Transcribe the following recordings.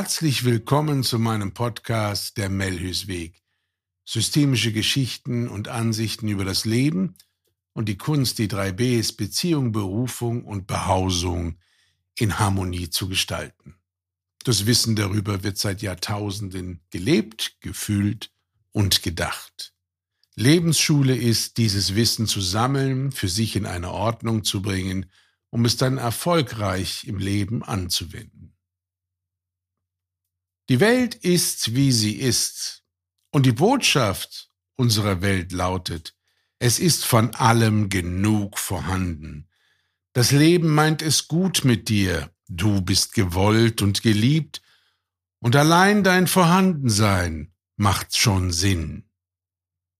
Herzlich willkommen zu meinem Podcast Der Melhüsweg. Systemische Geschichten und Ansichten über das Leben und die Kunst, die drei Bs Beziehung, Berufung und Behausung in Harmonie zu gestalten. Das Wissen darüber wird seit Jahrtausenden gelebt, gefühlt und gedacht. Lebensschule ist, dieses Wissen zu sammeln, für sich in eine Ordnung zu bringen, um es dann erfolgreich im Leben anzuwenden. Die Welt ist, wie sie ist, und die Botschaft unserer Welt lautet, es ist von allem genug vorhanden. Das Leben meint es gut mit dir, du bist gewollt und geliebt, und allein dein Vorhandensein macht schon Sinn.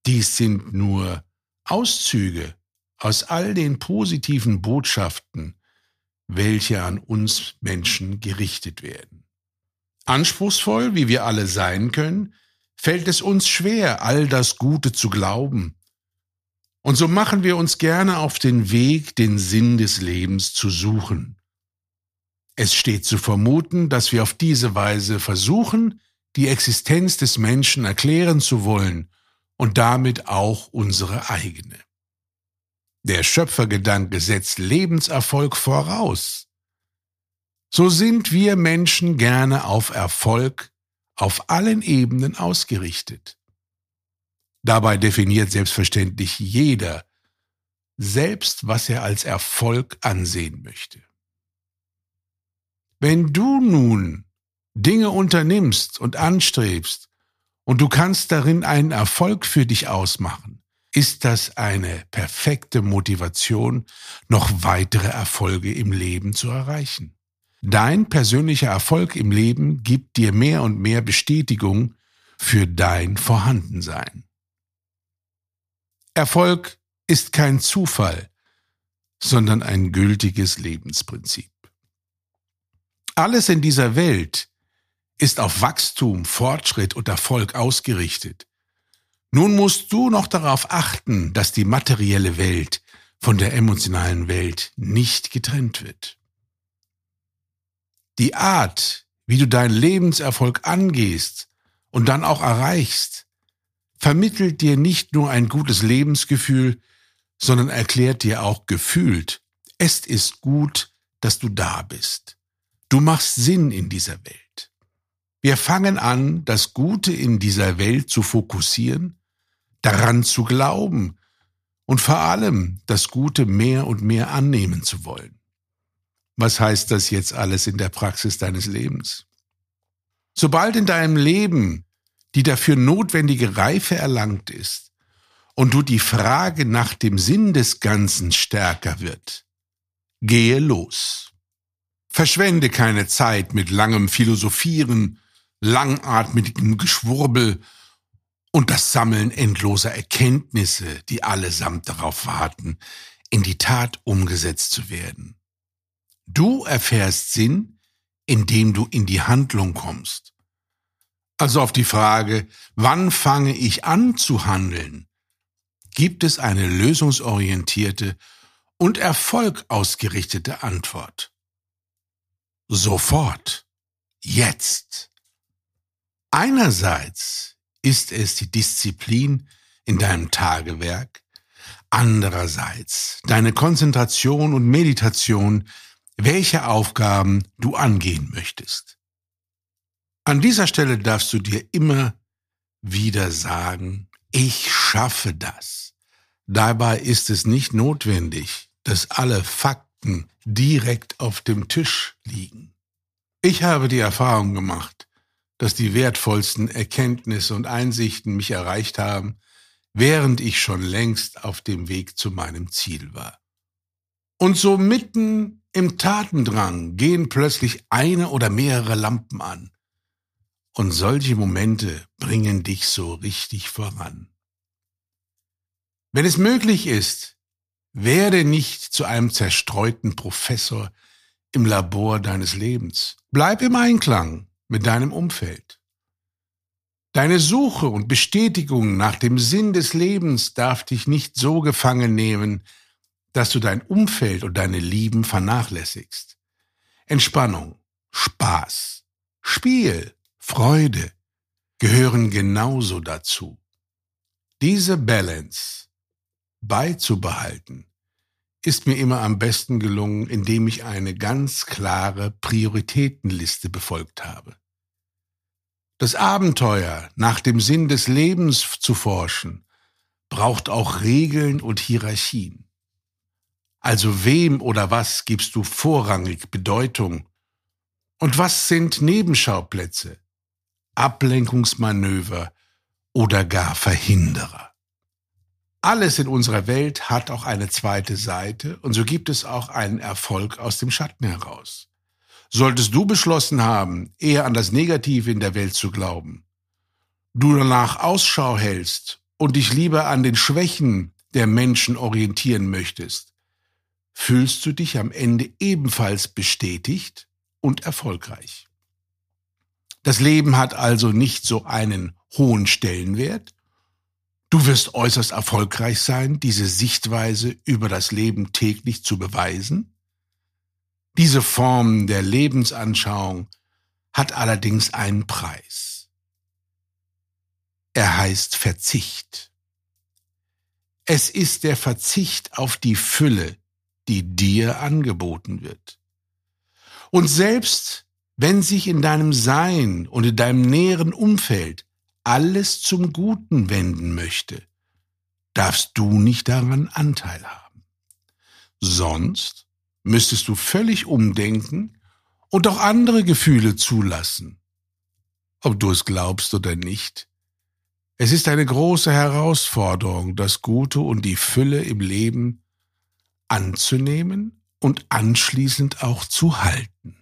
Dies sind nur Auszüge aus all den positiven Botschaften, welche an uns Menschen gerichtet werden. Anspruchsvoll, wie wir alle sein können, fällt es uns schwer, all das Gute zu glauben. Und so machen wir uns gerne auf den Weg, den Sinn des Lebens zu suchen. Es steht zu vermuten, dass wir auf diese Weise versuchen, die Existenz des Menschen erklären zu wollen und damit auch unsere eigene. Der Schöpfergedanke setzt Lebenserfolg voraus. So sind wir Menschen gerne auf Erfolg auf allen Ebenen ausgerichtet. Dabei definiert selbstverständlich jeder selbst, was er als Erfolg ansehen möchte. Wenn du nun Dinge unternimmst und anstrebst, und du kannst darin einen Erfolg für dich ausmachen, ist das eine perfekte Motivation, noch weitere Erfolge im Leben zu erreichen. Dein persönlicher Erfolg im Leben gibt dir mehr und mehr Bestätigung für dein Vorhandensein. Erfolg ist kein Zufall, sondern ein gültiges Lebensprinzip. Alles in dieser Welt ist auf Wachstum, Fortschritt und Erfolg ausgerichtet. Nun musst du noch darauf achten, dass die materielle Welt von der emotionalen Welt nicht getrennt wird. Die Art, wie du deinen Lebenserfolg angehst und dann auch erreichst, vermittelt dir nicht nur ein gutes Lebensgefühl, sondern erklärt dir auch gefühlt, es ist gut, dass du da bist. Du machst Sinn in dieser Welt. Wir fangen an, das Gute in dieser Welt zu fokussieren, daran zu glauben und vor allem das Gute mehr und mehr annehmen zu wollen. Was heißt das jetzt alles in der Praxis deines Lebens? Sobald in deinem Leben die dafür notwendige Reife erlangt ist und du die Frage nach dem Sinn des Ganzen stärker wird, gehe los. Verschwende keine Zeit mit langem Philosophieren langatmigem Geschwurbel und das Sammeln endloser Erkenntnisse, die allesamt darauf warten, in die Tat umgesetzt zu werden. Du erfährst Sinn, indem du in die Handlung kommst. Also auf die Frage, wann fange ich an zu handeln, gibt es eine lösungsorientierte und erfolgausgerichtete Antwort. Sofort. Jetzt. Einerseits ist es die Disziplin in deinem Tagewerk, andererseits deine Konzentration und Meditation, welche Aufgaben du angehen möchtest. An dieser Stelle darfst du dir immer wieder sagen, ich schaffe das. Dabei ist es nicht notwendig, dass alle Fakten direkt auf dem Tisch liegen. Ich habe die Erfahrung gemacht, dass die wertvollsten Erkenntnisse und Einsichten mich erreicht haben, während ich schon längst auf dem Weg zu meinem Ziel war. Und so mitten im Tatendrang gehen plötzlich eine oder mehrere Lampen an. Und solche Momente bringen dich so richtig voran. Wenn es möglich ist, werde nicht zu einem zerstreuten Professor im Labor deines Lebens. Bleib im Einklang mit deinem Umfeld. Deine Suche und Bestätigung nach dem Sinn des Lebens darf dich nicht so gefangen nehmen, dass du dein Umfeld und deine Lieben vernachlässigst. Entspannung, Spaß, Spiel, Freude gehören genauso dazu. Diese Balance beizubehalten ist mir immer am besten gelungen, indem ich eine ganz klare Prioritätenliste befolgt habe. Das Abenteuer, nach dem Sinn des Lebens zu forschen, braucht auch Regeln und Hierarchien. Also wem oder was gibst du vorrangig Bedeutung? Und was sind Nebenschauplätze, Ablenkungsmanöver oder gar Verhinderer? Alles in unserer Welt hat auch eine zweite Seite und so gibt es auch einen Erfolg aus dem Schatten heraus. Solltest du beschlossen haben, eher an das Negative in der Welt zu glauben, du danach Ausschau hältst und dich lieber an den Schwächen der Menschen orientieren möchtest, fühlst du dich am Ende ebenfalls bestätigt und erfolgreich. Das Leben hat also nicht so einen hohen Stellenwert, Du wirst äußerst erfolgreich sein, diese Sichtweise über das Leben täglich zu beweisen. Diese Form der Lebensanschauung hat allerdings einen Preis. Er heißt Verzicht. Es ist der Verzicht auf die Fülle, die dir angeboten wird. Und selbst wenn sich in deinem Sein und in deinem näheren Umfeld alles zum Guten wenden möchte, darfst du nicht daran Anteil haben. Sonst müsstest du völlig umdenken und auch andere Gefühle zulassen. Ob du es glaubst oder nicht, es ist eine große Herausforderung, das Gute und die Fülle im Leben anzunehmen und anschließend auch zu halten.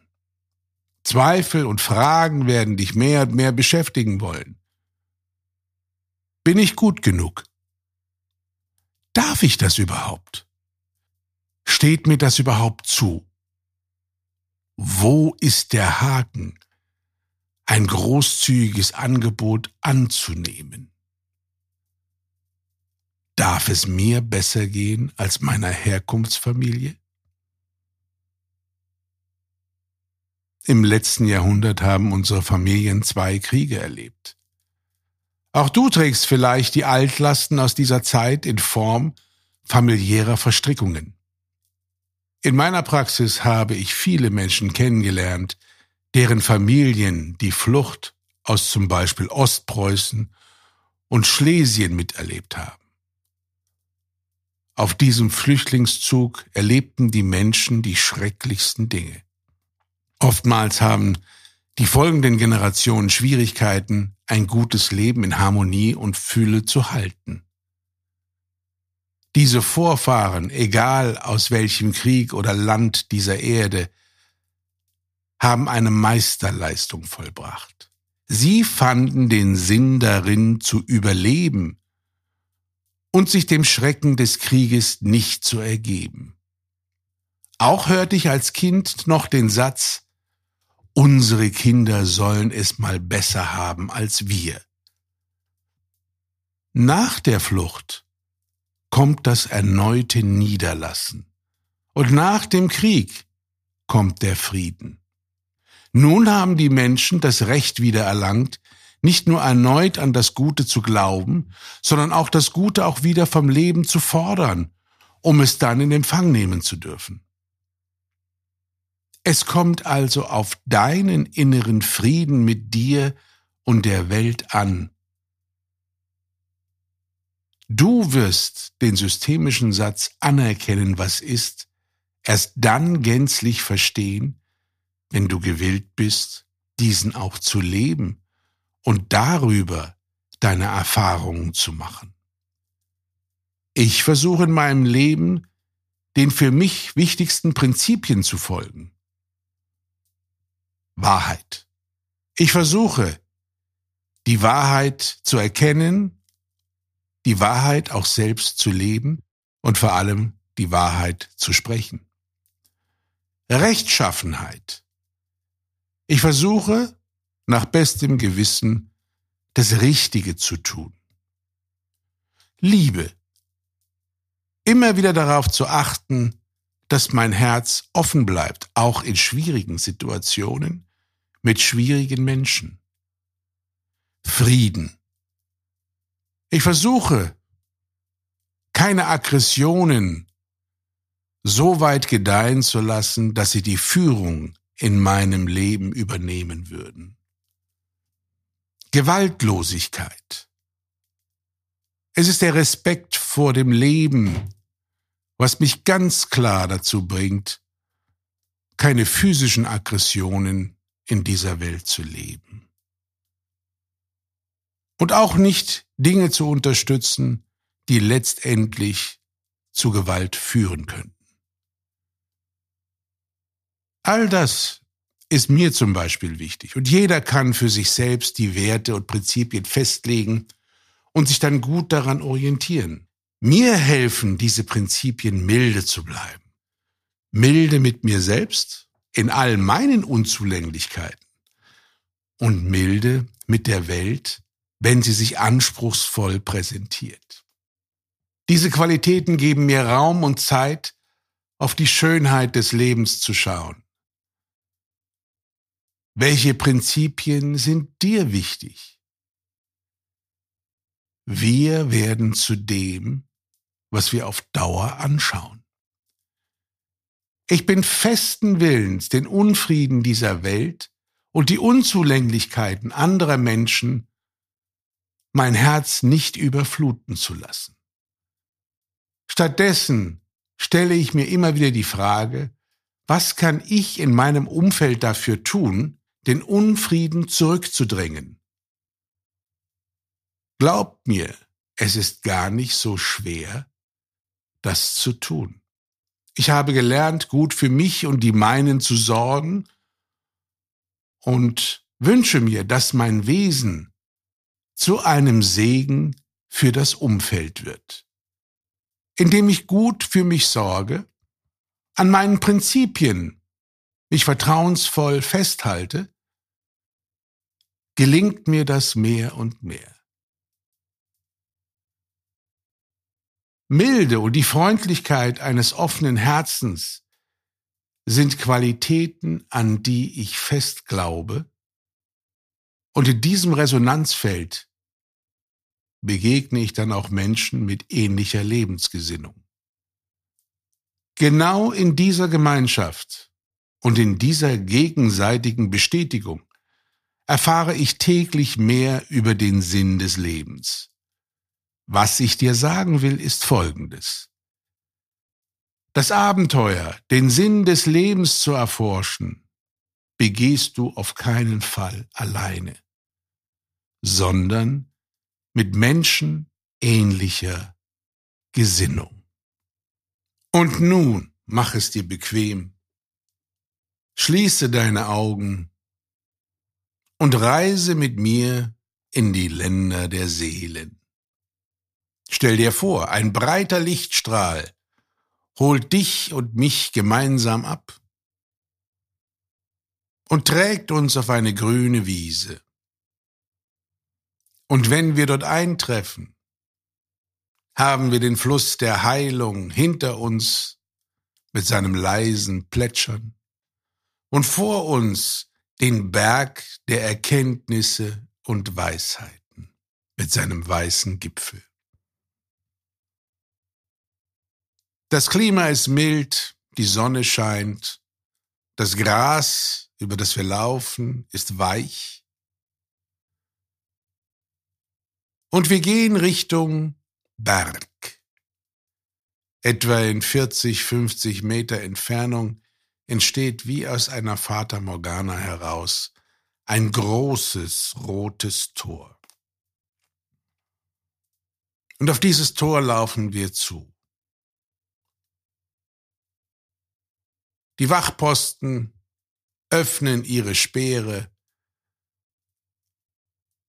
Zweifel und Fragen werden dich mehr und mehr beschäftigen wollen. Bin ich gut genug? Darf ich das überhaupt? Steht mir das überhaupt zu? Wo ist der Haken, ein großzügiges Angebot anzunehmen? Darf es mir besser gehen als meiner Herkunftsfamilie? Im letzten Jahrhundert haben unsere Familien zwei Kriege erlebt. Auch du trägst vielleicht die Altlasten aus dieser Zeit in Form familiärer Verstrickungen. In meiner Praxis habe ich viele Menschen kennengelernt, deren Familien die Flucht aus zum Beispiel Ostpreußen und Schlesien miterlebt haben. Auf diesem Flüchtlingszug erlebten die Menschen die schrecklichsten Dinge. Oftmals haben die folgenden Generationen Schwierigkeiten, ein gutes Leben in Harmonie und Fülle zu halten. Diese Vorfahren, egal aus welchem Krieg oder Land dieser Erde, haben eine Meisterleistung vollbracht. Sie fanden den Sinn darin zu überleben und sich dem Schrecken des Krieges nicht zu ergeben. Auch hörte ich als Kind noch den Satz, unsere Kinder sollen es mal besser haben als wir. Nach der Flucht kommt das erneute Niederlassen. Und nach dem Krieg kommt der Frieden. Nun haben die Menschen das Recht wieder erlangt, nicht nur erneut an das Gute zu glauben, sondern auch das Gute auch wieder vom Leben zu fordern, um es dann in Empfang nehmen zu dürfen. Es kommt also auf deinen inneren Frieden mit dir und der Welt an. Du wirst den systemischen Satz anerkennen, was ist, erst dann gänzlich verstehen, wenn du gewillt bist, diesen auch zu leben und darüber deine Erfahrungen zu machen. Ich versuche in meinem Leben, den für mich wichtigsten Prinzipien zu folgen. Wahrheit. Ich versuche, die Wahrheit zu erkennen, die Wahrheit auch selbst zu leben und vor allem die Wahrheit zu sprechen. Rechtschaffenheit. Ich versuche, nach bestem Gewissen, das Richtige zu tun. Liebe. Immer wieder darauf zu achten, dass mein Herz offen bleibt, auch in schwierigen Situationen, mit schwierigen Menschen. Frieden. Ich versuche, keine Aggressionen so weit gedeihen zu lassen, dass sie die Führung in meinem Leben übernehmen würden. Gewaltlosigkeit. Es ist der Respekt vor dem Leben, was mich ganz klar dazu bringt, keine physischen Aggressionen in dieser Welt zu leben. Und auch nicht Dinge zu unterstützen, die letztendlich zu Gewalt führen könnten. All das ist mir zum Beispiel wichtig. Und jeder kann für sich selbst die Werte und Prinzipien festlegen und sich dann gut daran orientieren. Mir helfen diese Prinzipien milde zu bleiben. Milde mit mir selbst in all meinen Unzulänglichkeiten und milde mit der Welt, wenn sie sich anspruchsvoll präsentiert. Diese Qualitäten geben mir Raum und Zeit, auf die Schönheit des Lebens zu schauen welche Prinzipien sind dir wichtig? Wir werden zu dem, was wir auf Dauer anschauen. Ich bin festen Willens, den Unfrieden dieser Welt und die Unzulänglichkeiten anderer Menschen mein Herz nicht überfluten zu lassen. Stattdessen stelle ich mir immer wieder die Frage, was kann ich in meinem Umfeld dafür tun, den Unfrieden zurückzudrängen. Glaubt mir, es ist gar nicht so schwer, das zu tun. Ich habe gelernt, gut für mich und die meinen zu sorgen und wünsche mir, dass mein Wesen zu einem Segen für das Umfeld wird, indem ich gut für mich sorge, an meinen Prinzipien mich vertrauensvoll festhalte gelingt mir das mehr und mehr. Milde und die Freundlichkeit eines offenen Herzens sind Qualitäten, an die ich fest glaube, und in diesem Resonanzfeld begegne ich dann auch Menschen mit ähnlicher Lebensgesinnung. Genau in dieser Gemeinschaft und in dieser gegenseitigen Bestätigung erfahre ich täglich mehr über den Sinn des Lebens. Was ich dir sagen will, ist Folgendes. Das Abenteuer, den Sinn des Lebens zu erforschen, begehst du auf keinen Fall alleine, sondern mit Menschen ähnlicher Gesinnung. Und nun mach es dir bequem. Schließe deine Augen und reise mit mir in die Länder der Seelen. Stell dir vor, ein breiter Lichtstrahl holt dich und mich gemeinsam ab und trägt uns auf eine grüne Wiese. Und wenn wir dort eintreffen, haben wir den Fluss der Heilung hinter uns mit seinem leisen Plätschern und vor uns den Berg der Erkenntnisse und Weisheiten mit seinem weißen Gipfel. Das Klima ist mild, die Sonne scheint, das Gras, über das wir laufen, ist weich. Und wir gehen Richtung Berg. Etwa in 40, 50 Meter Entfernung entsteht wie aus einer Fata Morgana heraus ein großes rotes Tor. Und auf dieses Tor laufen wir zu. Die Wachposten öffnen ihre Speere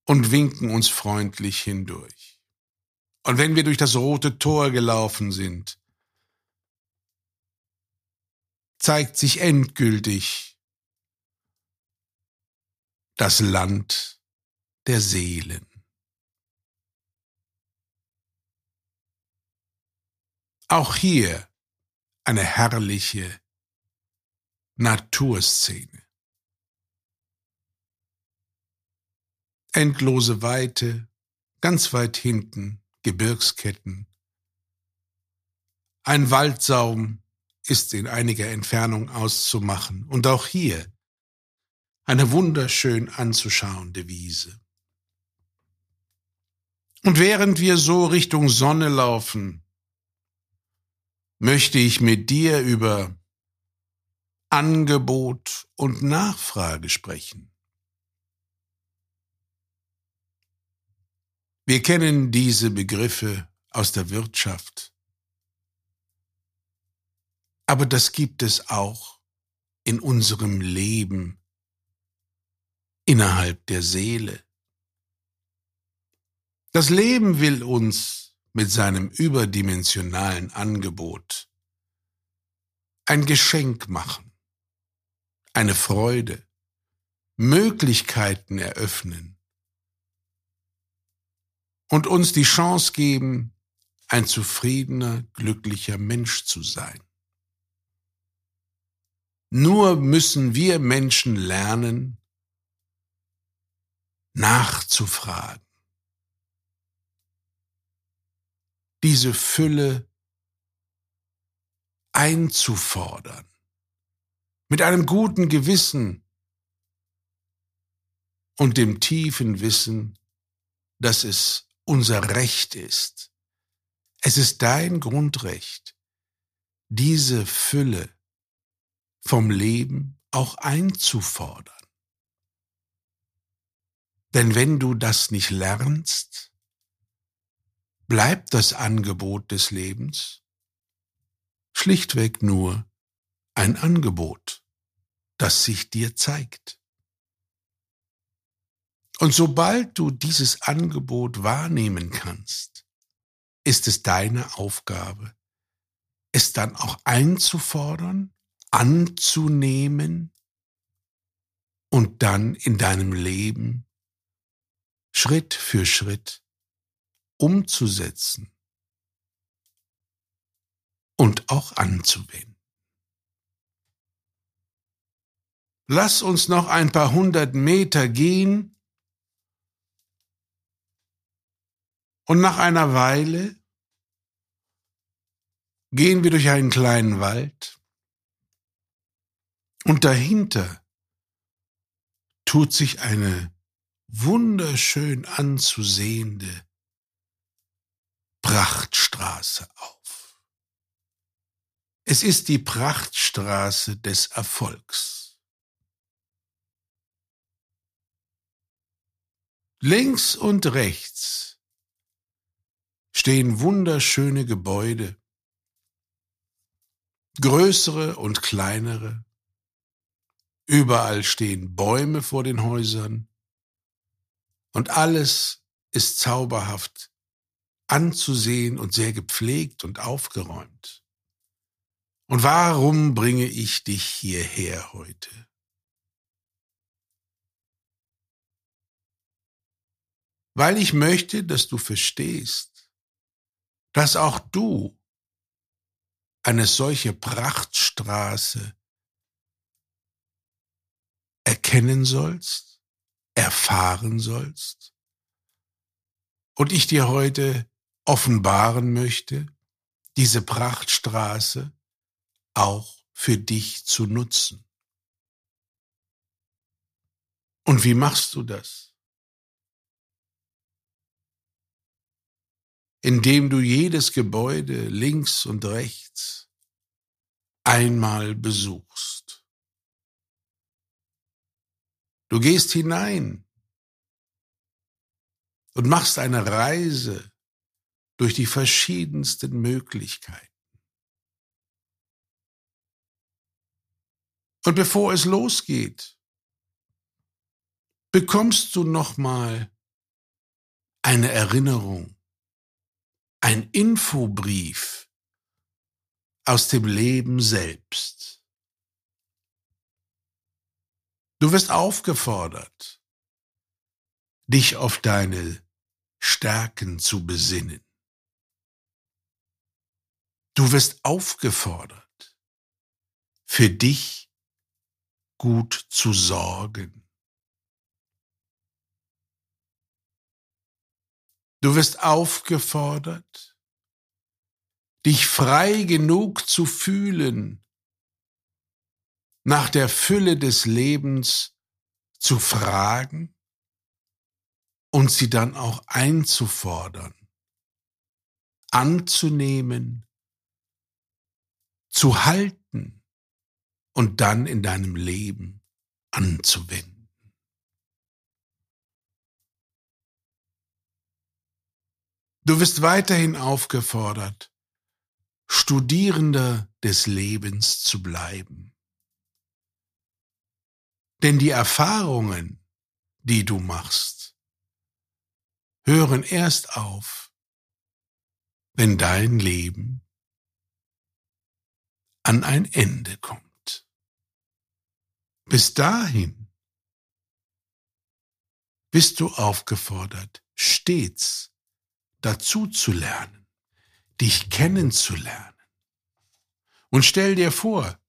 und winken uns freundlich hindurch. Und wenn wir durch das rote Tor gelaufen sind, zeigt sich endgültig das Land der Seelen. Auch hier eine herrliche Naturszene. Endlose Weite, ganz weit hinten Gebirgsketten. Ein Waldsaum ist in einiger Entfernung auszumachen und auch hier eine wunderschön anzuschauende Wiese. Und während wir so Richtung Sonne laufen, möchte ich mit dir über Angebot und Nachfrage sprechen. Wir kennen diese Begriffe aus der Wirtschaft. Aber das gibt es auch in unserem Leben, innerhalb der Seele. Das Leben will uns mit seinem überdimensionalen Angebot ein Geschenk machen, eine Freude, Möglichkeiten eröffnen und uns die Chance geben, ein zufriedener, glücklicher Mensch zu sein. Nur müssen wir Menschen lernen, nachzufragen. Diese Fülle einzufordern. Mit einem guten Gewissen und dem tiefen Wissen, dass es unser Recht ist. Es ist dein Grundrecht, diese Fülle vom Leben auch einzufordern. Denn wenn du das nicht lernst, bleibt das Angebot des Lebens schlichtweg nur ein Angebot, das sich dir zeigt. Und sobald du dieses Angebot wahrnehmen kannst, ist es deine Aufgabe, es dann auch einzufordern, anzunehmen und dann in deinem Leben Schritt für Schritt umzusetzen und auch anzuwenden. Lass uns noch ein paar hundert Meter gehen Und nach einer Weile gehen wir durch einen kleinen Wald und dahinter tut sich eine wunderschön anzusehende Prachtstraße auf. Es ist die Prachtstraße des Erfolgs. Links und rechts stehen wunderschöne Gebäude, größere und kleinere. Überall stehen Bäume vor den Häusern und alles ist zauberhaft anzusehen und sehr gepflegt und aufgeräumt. Und warum bringe ich dich hierher heute? Weil ich möchte, dass du verstehst, dass auch du eine solche Prachtstraße erkennen sollst, erfahren sollst und ich dir heute offenbaren möchte, diese Prachtstraße auch für dich zu nutzen. Und wie machst du das? indem du jedes Gebäude links und rechts einmal besuchst. Du gehst hinein und machst eine Reise durch die verschiedensten Möglichkeiten. Und bevor es losgeht, bekommst du nochmal eine Erinnerung ein Infobrief aus dem Leben selbst. Du wirst aufgefordert, dich auf deine Stärken zu besinnen. Du wirst aufgefordert, für dich gut zu sorgen. Du wirst aufgefordert, dich frei genug zu fühlen, nach der Fülle des Lebens zu fragen und sie dann auch einzufordern, anzunehmen, zu halten und dann in deinem Leben anzuwenden. Du wirst weiterhin aufgefordert, Studierender des Lebens zu bleiben. Denn die Erfahrungen, die du machst, hören erst auf, wenn dein Leben an ein Ende kommt. Bis dahin bist du aufgefordert, stets dazu zu lernen, dich kennenzulernen. Und stell dir vor,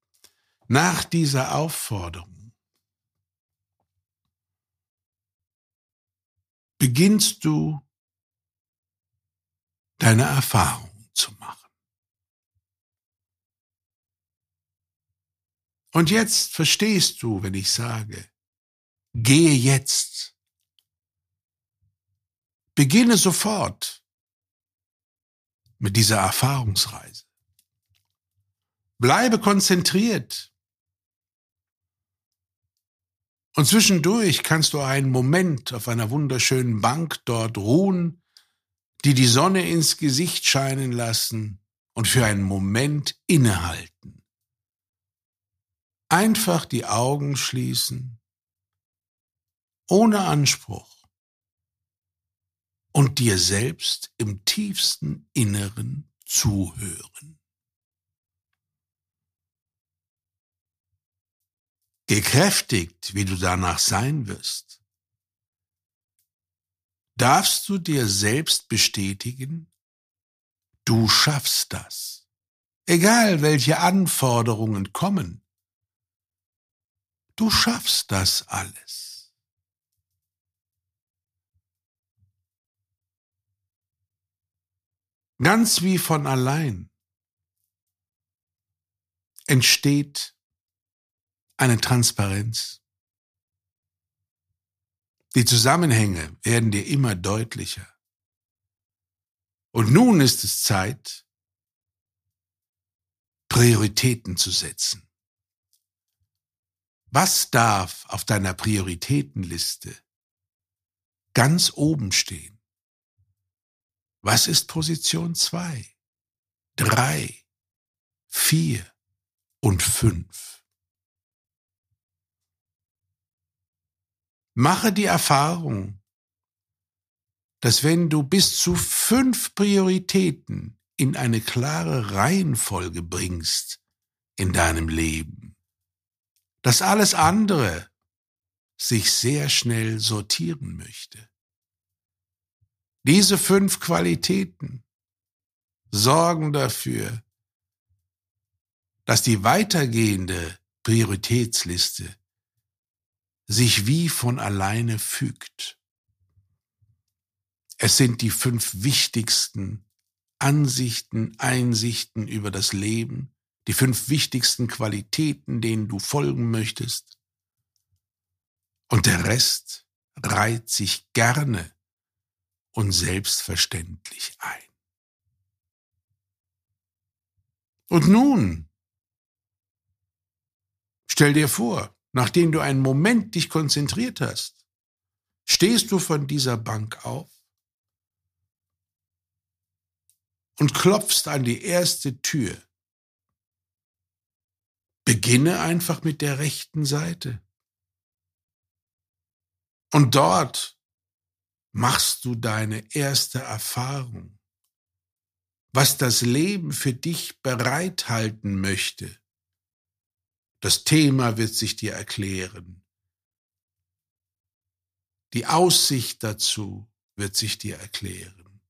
nach dieser Aufforderung beginnst du deine Erfahrungen zu machen. Und jetzt verstehst du, wenn ich sage, gehe jetzt. Beginne sofort mit dieser Erfahrungsreise. Bleibe konzentriert. Und zwischendurch kannst du einen Moment auf einer wunderschönen Bank dort ruhen, die die Sonne ins Gesicht scheinen lassen und für einen Moment innehalten. Einfach die Augen schließen, ohne Anspruch und dir selbst im tiefsten Inneren zuhören. Gekräftigt, wie du danach sein wirst, darfst du dir selbst bestätigen, du schaffst das. Egal welche Anforderungen kommen, du schaffst das alles. Ganz wie von allein entsteht eine Transparenz. Die Zusammenhänge werden dir immer deutlicher. Und nun ist es Zeit, Prioritäten zu setzen. Was darf auf deiner Prioritätenliste ganz oben stehen? Was ist Position zwei, drei, vier und fünf? Mache die Erfahrung, dass wenn du bis zu fünf Prioritäten in eine klare Reihenfolge bringst in deinem Leben, dass alles andere sich sehr schnell sortieren möchte. Diese fünf Qualitäten sorgen dafür, dass die weitergehende Prioritätsliste sich wie von alleine fügt. Es sind die fünf wichtigsten Ansichten, Einsichten über das Leben, die fünf wichtigsten Qualitäten, denen du folgen möchtest. Und der Rest reiht sich gerne und selbstverständlich ein. Und nun, stell dir vor, nachdem du einen Moment dich konzentriert hast, stehst du von dieser Bank auf und klopfst an die erste Tür. Beginne einfach mit der rechten Seite. Und dort machst du deine erste Erfahrung, was das Leben für dich bereithalten möchte. Das Thema wird sich dir erklären. Die Aussicht dazu wird sich dir erklären.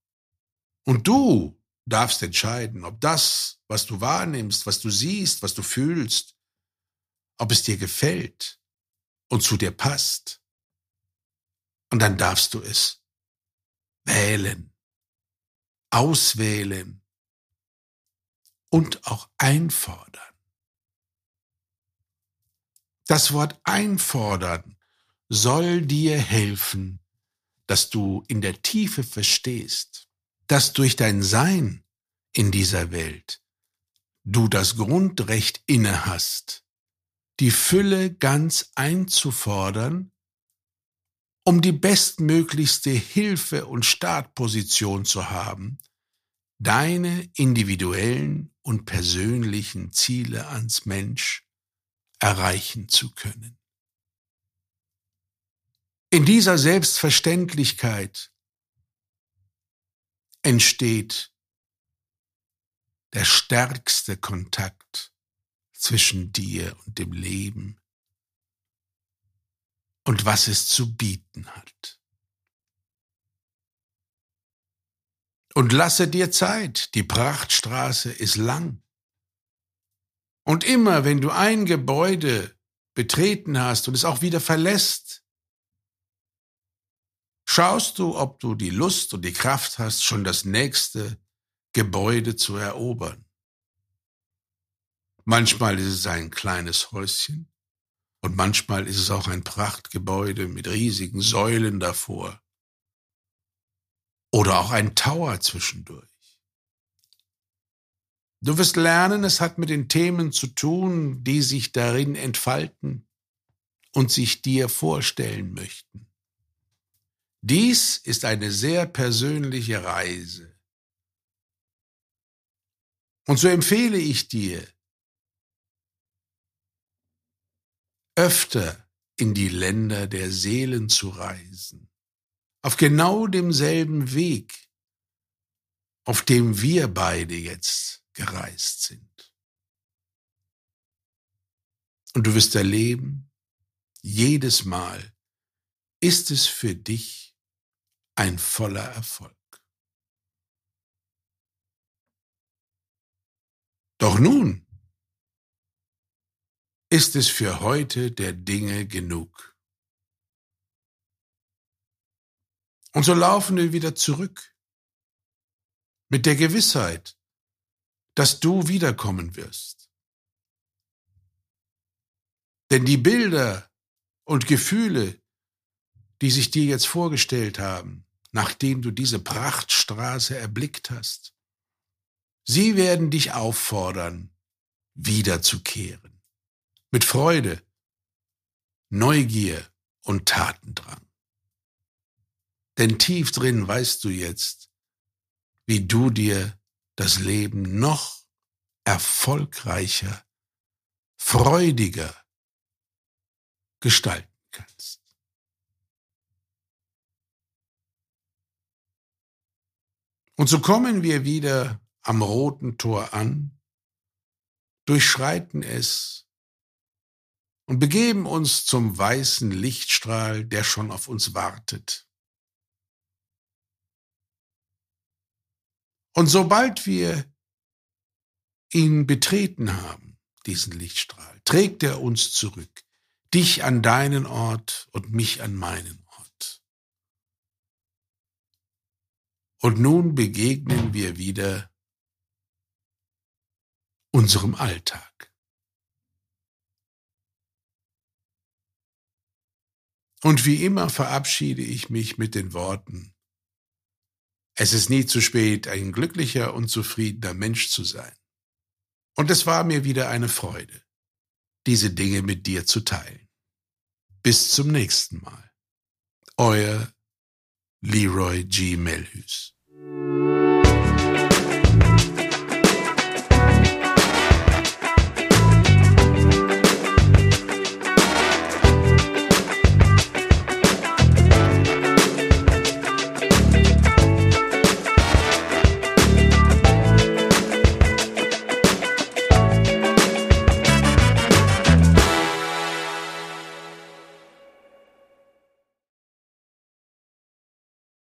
Und du darfst entscheiden, ob das, was du wahrnimmst, was du siehst, was du fühlst, ob es dir gefällt und zu dir passt und dann darfst du es wählen. auswählen und auch einfordern. Das Wort einfordern soll dir helfen, dass du in der Tiefe verstehst, dass durch dein Sein in dieser Welt du das Grundrecht inne hast, die Fülle ganz einzufordern, um die bestmöglichste Hilfe und Startposition zu haben, deine individuellen und persönlichen Ziele ans Mensch erreichen zu können. In dieser Selbstverständlichkeit entsteht der stärkste Kontakt zwischen dir und dem Leben und was es zu bieten hat. Und lasse dir Zeit, die Prachtstraße ist lang. Und immer, wenn du ein Gebäude betreten hast und es auch wieder verlässt, schaust du, ob du die Lust und die Kraft hast, schon das nächste Gebäude zu erobern. Manchmal ist es ein kleines Häuschen und manchmal ist es auch ein Prachtgebäude mit riesigen Säulen davor. Oder auch ein Tower zwischendurch. Du wirst lernen, es hat mit den Themen zu tun, die sich darin entfalten und sich dir vorstellen möchten. Dies ist eine sehr persönliche Reise. Und so empfehle ich dir, öfter in die Länder der Seelen zu reisen, auf genau demselben Weg, auf dem wir beide jetzt gereist sind. Und du wirst erleben, jedes Mal ist es für dich ein voller Erfolg. Doch nun ist es für heute der Dinge genug. Und so laufen wir wieder zurück mit der Gewissheit, dass du wiederkommen wirst. Denn die Bilder und Gefühle, die sich dir jetzt vorgestellt haben, nachdem du diese Prachtstraße erblickt hast, sie werden dich auffordern, wiederzukehren. Mit Freude, Neugier und Tatendrang. Denn tief drin weißt du jetzt, wie du dir das Leben noch erfolgreicher, freudiger gestalten kannst. Und so kommen wir wieder am roten Tor an, durchschreiten es und begeben uns zum weißen Lichtstrahl, der schon auf uns wartet. Und sobald wir ihn betreten haben, diesen Lichtstrahl, trägt er uns zurück, dich an deinen Ort und mich an meinen Ort. Und nun begegnen wir wieder unserem Alltag. Und wie immer verabschiede ich mich mit den Worten, es ist nie zu spät, ein glücklicher und zufriedener Mensch zu sein. Und es war mir wieder eine Freude, diese Dinge mit dir zu teilen. Bis zum nächsten Mal. Euer Leroy G. Melhus.